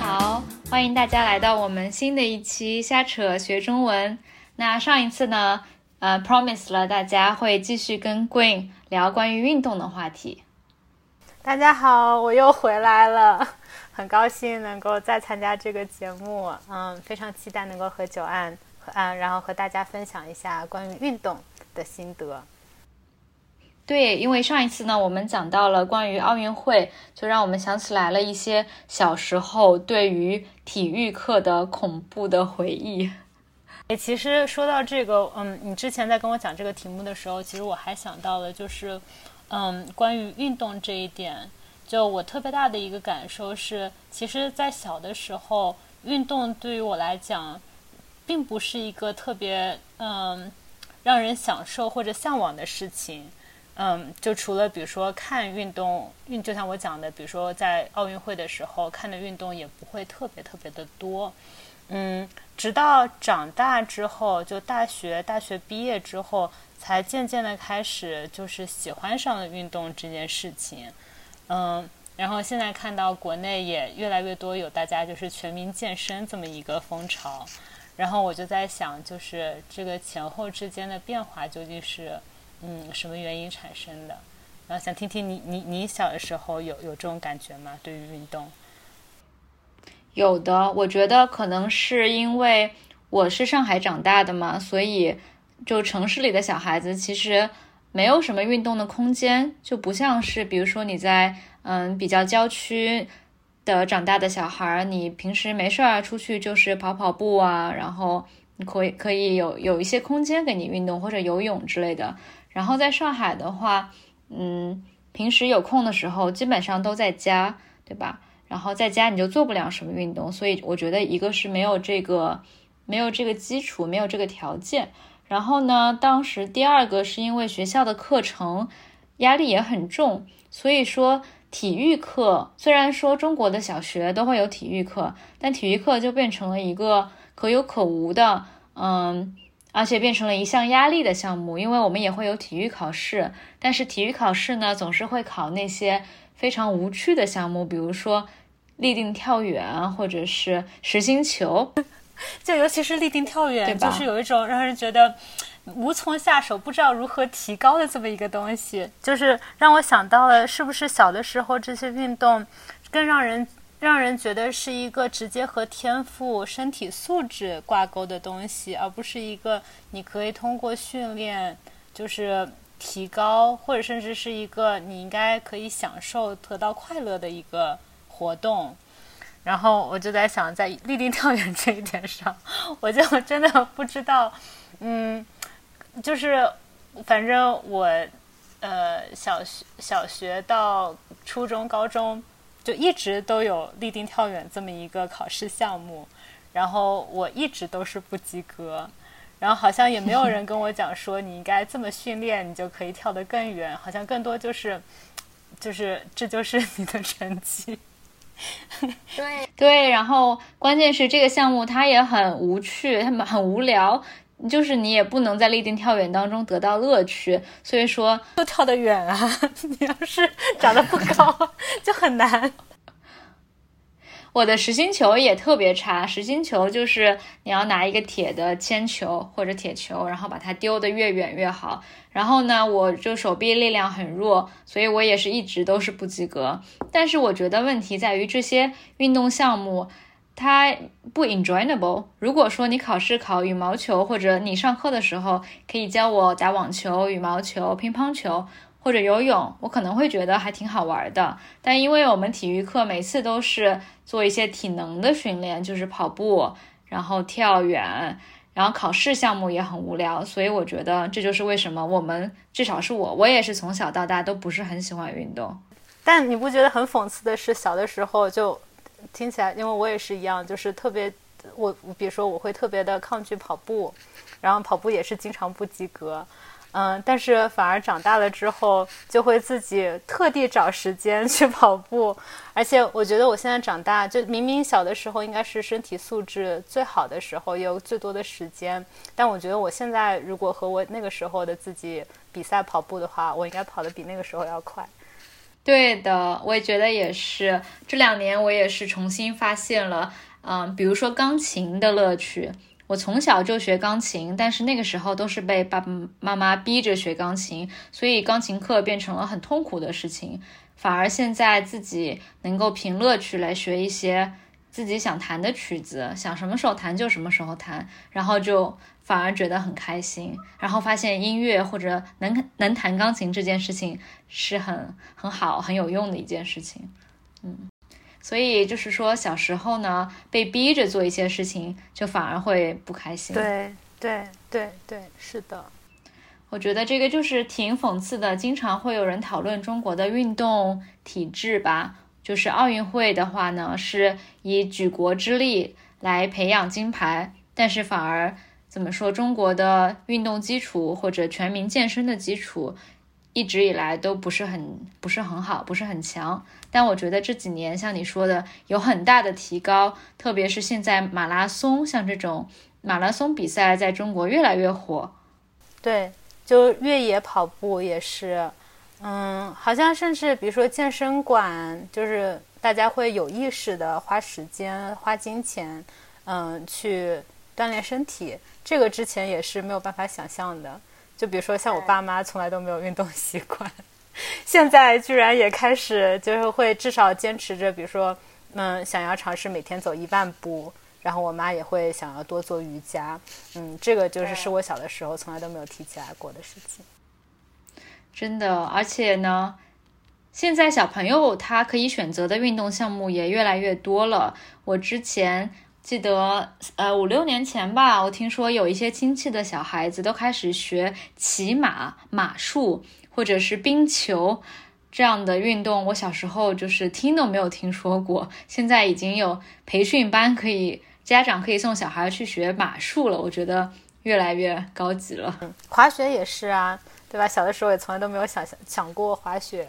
好，欢迎大家来到我们新的一期瞎扯学中文。那上一次呢，呃，promise 了大家会继续跟 Green 聊关于运动的话题。大家好，我又回来了，很高兴能够再参加这个节目。嗯，非常期待能够和九安和安，然后和大家分享一下关于运动的心得。对，因为上一次呢，我们讲到了关于奥运会，就让我们想起来了一些小时候对于体育课的恐怖的回忆。诶，其实说到这个，嗯，你之前在跟我讲这个题目的时候，其实我还想到了，就是，嗯，关于运动这一点，就我特别大的一个感受是，其实，在小的时候，运动对于我来讲，并不是一个特别，嗯，让人享受或者向往的事情。嗯，就除了比如说看运动运，就像我讲的，比如说在奥运会的时候看的运动也不会特别特别的多。嗯，直到长大之后，就大学大学毕业之后，才渐渐的开始就是喜欢上了运动这件事情。嗯，然后现在看到国内也越来越多有大家就是全民健身这么一个风潮，然后我就在想，就是这个前后之间的变化究竟是。嗯，什么原因产生的？然后想听听你，你你小的时候有有这种感觉吗？对于运动？有的，我觉得可能是因为我是上海长大的嘛，所以就城市里的小孩子其实没有什么运动的空间，就不像是比如说你在嗯比较郊区的长大的小孩，你平时没事儿出去就是跑跑步啊，然后可以可以有有一些空间给你运动或者游泳之类的。然后在上海的话，嗯，平时有空的时候基本上都在家，对吧？然后在家你就做不了什么运动，所以我觉得一个是没有这个没有这个基础，没有这个条件。然后呢，当时第二个是因为学校的课程压力也很重，所以说体育课虽然说中国的小学都会有体育课，但体育课就变成了一个可有可无的，嗯。而且变成了一项压力的项目，因为我们也会有体育考试，但是体育考试呢，总是会考那些非常无趣的项目，比如说立定跳远或者是实心球，就尤其是立定跳远，就是有一种让人觉得无从下手、不知道如何提高的这么一个东西，就是让我想到了，是不是小的时候这些运动更让人。让人觉得是一个直接和天赋、身体素质挂钩的东西，而不是一个你可以通过训练就是提高，或者甚至是一个你应该可以享受、得到快乐的一个活动。然后我就在想，在立定跳远这一点上，我就真的不知道，嗯，就是反正我呃小学小学到初中、高中。就一直都有立定跳远这么一个考试项目，然后我一直都是不及格，然后好像也没有人跟我讲说你应该这么训练，你就可以跳得更远，好像更多就是，就是这就是你的成绩。对对，然后关键是这个项目它也很无趣，他们很无聊。就是你也不能在立定跳远当中得到乐趣，所以说就 跳得远啊。你要是长得不高，就很难。我的实心球也特别差，实心球就是你要拿一个铁的铅球或者铁球，然后把它丢得越远越好。然后呢，我就手臂力量很弱，所以我也是一直都是不及格。但是我觉得问题在于这些运动项目。它不 enjoyable。如果说你考试考羽毛球，或者你上课的时候可以教我打网球、羽毛球、乒乓球或者游泳，我可能会觉得还挺好玩的。但因为我们体育课每次都是做一些体能的训练，就是跑步，然后跳远，然后考试项目也很无聊，所以我觉得这就是为什么我们至少是我，我也是从小到大都不是很喜欢运动。但你不觉得很讽刺的是，小的时候就。听起来，因为我也是一样，就是特别，我比如说我会特别的抗拒跑步，然后跑步也是经常不及格，嗯，但是反而长大了之后，就会自己特地找时间去跑步，而且我觉得我现在长大，就明明小的时候应该是身体素质最好的时候，有最多的时间，但我觉得我现在如果和我那个时候的自己比赛跑步的话，我应该跑得比那个时候要快。对的，我也觉得也是。这两年我也是重新发现了，嗯，比如说钢琴的乐趣。我从小就学钢琴，但是那个时候都是被爸爸妈妈逼着学钢琴，所以钢琴课变成了很痛苦的事情。反而现在自己能够凭乐趣来学一些自己想弹的曲子，想什么时候弹就什么时候弹，然后就。反而觉得很开心，然后发现音乐或者能能弹钢琴这件事情是很很好很有用的一件事情，嗯，所以就是说小时候呢被逼着做一些事情，就反而会不开心。对对对对，是的，我觉得这个就是挺讽刺的。经常会有人讨论中国的运动体制吧，就是奥运会的话呢是以举国之力来培养金牌，但是反而。怎么说？中国的运动基础或者全民健身的基础，一直以来都不是很不是很好，不是很强。但我觉得这几年像你说的，有很大的提高。特别是现在马拉松，像这种马拉松比赛，在中国越来越火。对，就越野跑步也是，嗯，好像甚至比如说健身馆，就是大家会有意识的花时间、花金钱，嗯，去锻炼身体。这个之前也是没有办法想象的，就比如说像我爸妈从来都没有运动习惯，现在居然也开始就是会至少坚持着，比如说嗯想要尝试每天走一万步，然后我妈也会想要多做瑜伽，嗯，这个就是是我小的时候从来都没有提起来过的事情。真的，而且呢，现在小朋友他可以选择的运动项目也越来越多了。我之前。记得呃五六年前吧，我听说有一些亲戚的小孩子都开始学骑马、马术或者是冰球这样的运动。我小时候就是听都没有听说过，现在已经有培训班可以，家长可以送小孩去学马术了。我觉得越来越高级了。滑雪也是啊，对吧？小的时候也从来都没有想想过滑雪。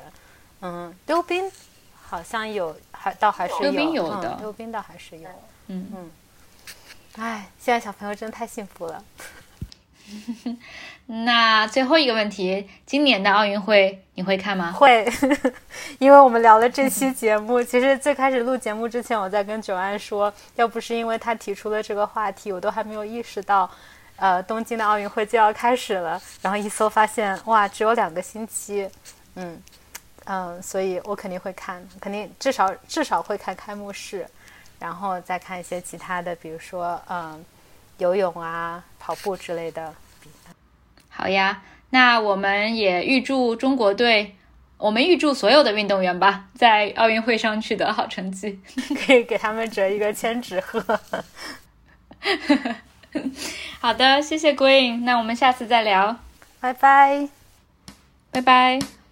嗯，溜冰好像有，还倒还是有。溜冰有的，溜冰倒还是有。嗯嗯，哎，现在小朋友真的太幸福了。那最后一个问题，今年的奥运会你会看吗？会，因为我们聊了这期节目。其实最开始录节目之前，我在跟九安说，要不是因为他提出了这个话题，我都还没有意识到，呃，东京的奥运会就要开始了。然后一搜发现，哇，只有两个星期。嗯嗯，所以我肯定会看，肯定至少至少会看开幕式。然后再看一些其他的，比如说嗯，游泳啊、跑步之类的。好呀，那我们也预祝中国队，我们预祝所有的运动员吧，在奥运会上取得好成绩，可以给他们折一个千纸鹤。好的，谢谢 Green，那我们下次再聊，拜拜，拜拜。